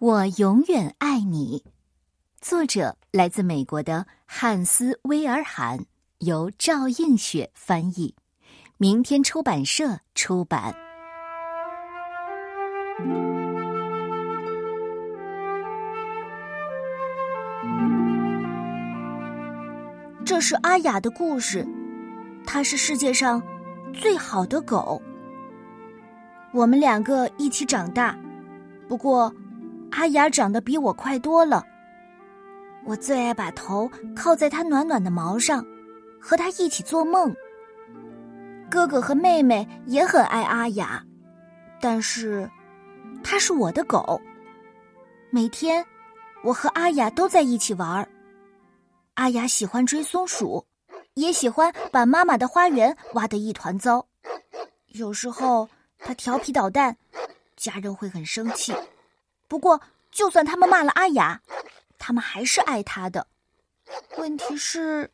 我永远爱你。作者来自美国的汉斯·威尔罕，由赵映雪翻译，明天出版社出版。这是阿雅的故事，它是世界上最好的狗。我们两个一起长大，不过阿雅长得比我快多了。我最爱把头靠在它暖暖的毛上，和它一起做梦。哥哥和妹妹也很爱阿雅，但是它是我的狗。每天，我和阿雅都在一起玩儿。阿雅喜欢追松鼠，也喜欢把妈妈的花园挖得一团糟。有时候。他调皮捣蛋，家人会很生气。不过，就算他们骂了阿雅，他们还是爱他的。问题是，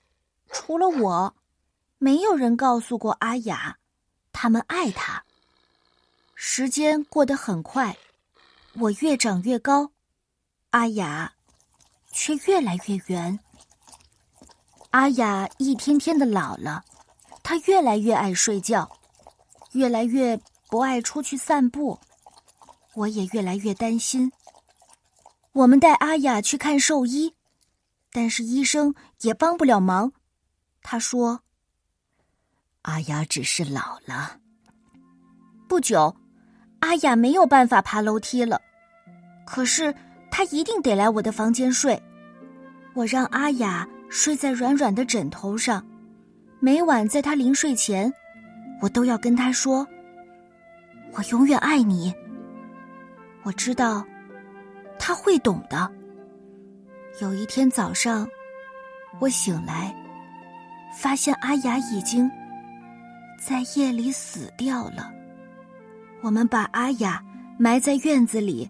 除了我，没有人告诉过阿雅，他们爱他。时间过得很快，我越长越高，阿雅却越来越圆。阿雅一天天的老了，她越来越爱睡觉，越来越。不爱出去散步，我也越来越担心。我们带阿雅去看兽医，但是医生也帮不了忙。他说：“阿雅只是老了。”不久，阿雅没有办法爬楼梯了，可是她一定得来我的房间睡。我让阿雅睡在软软的枕头上，每晚在她临睡前，我都要跟她说。我永远爱你。我知道，他会懂的。有一天早上，我醒来，发现阿雅已经在夜里死掉了。我们把阿雅埋在院子里，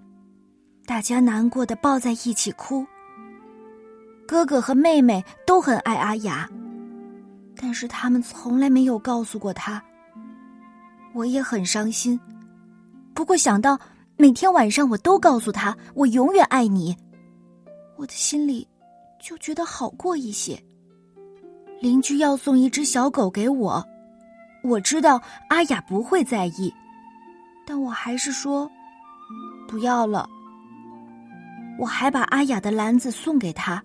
大家难过的抱在一起哭。哥哥和妹妹都很爱阿雅，但是他们从来没有告诉过他。我也很伤心。不过想到每天晚上我都告诉他我永远爱你，我的心里就觉得好过一些。邻居要送一只小狗给我，我知道阿雅不会在意，但我还是说不要了。我还把阿雅的篮子送给他，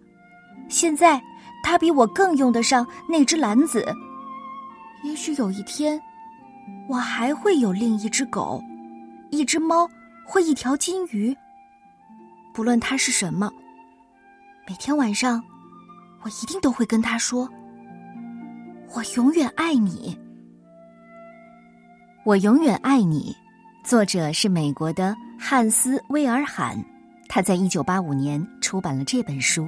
现在他比我更用得上那只篮子。也许有一天，我还会有另一只狗。一只猫或一条金鱼，不论它是什么，每天晚上，我一定都会跟他说：“我永远爱你。”我永远爱你。作者是美国的汉斯·威尔罕，他在一九八五年出版了这本书。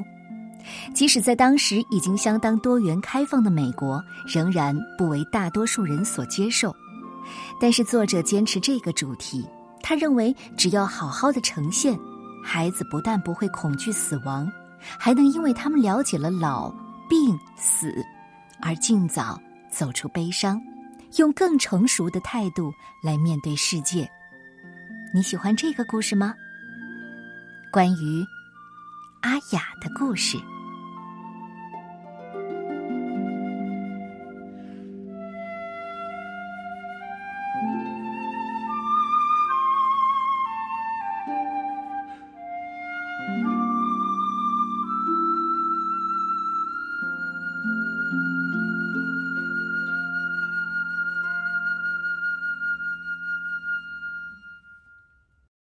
即使在当时已经相当多元开放的美国，仍然不为大多数人所接受。但是作者坚持这个主题，他认为只要好好的呈现，孩子不但不会恐惧死亡，还能因为他们了解了老、病、死，而尽早走出悲伤，用更成熟的态度来面对世界。你喜欢这个故事吗？关于阿雅的故事。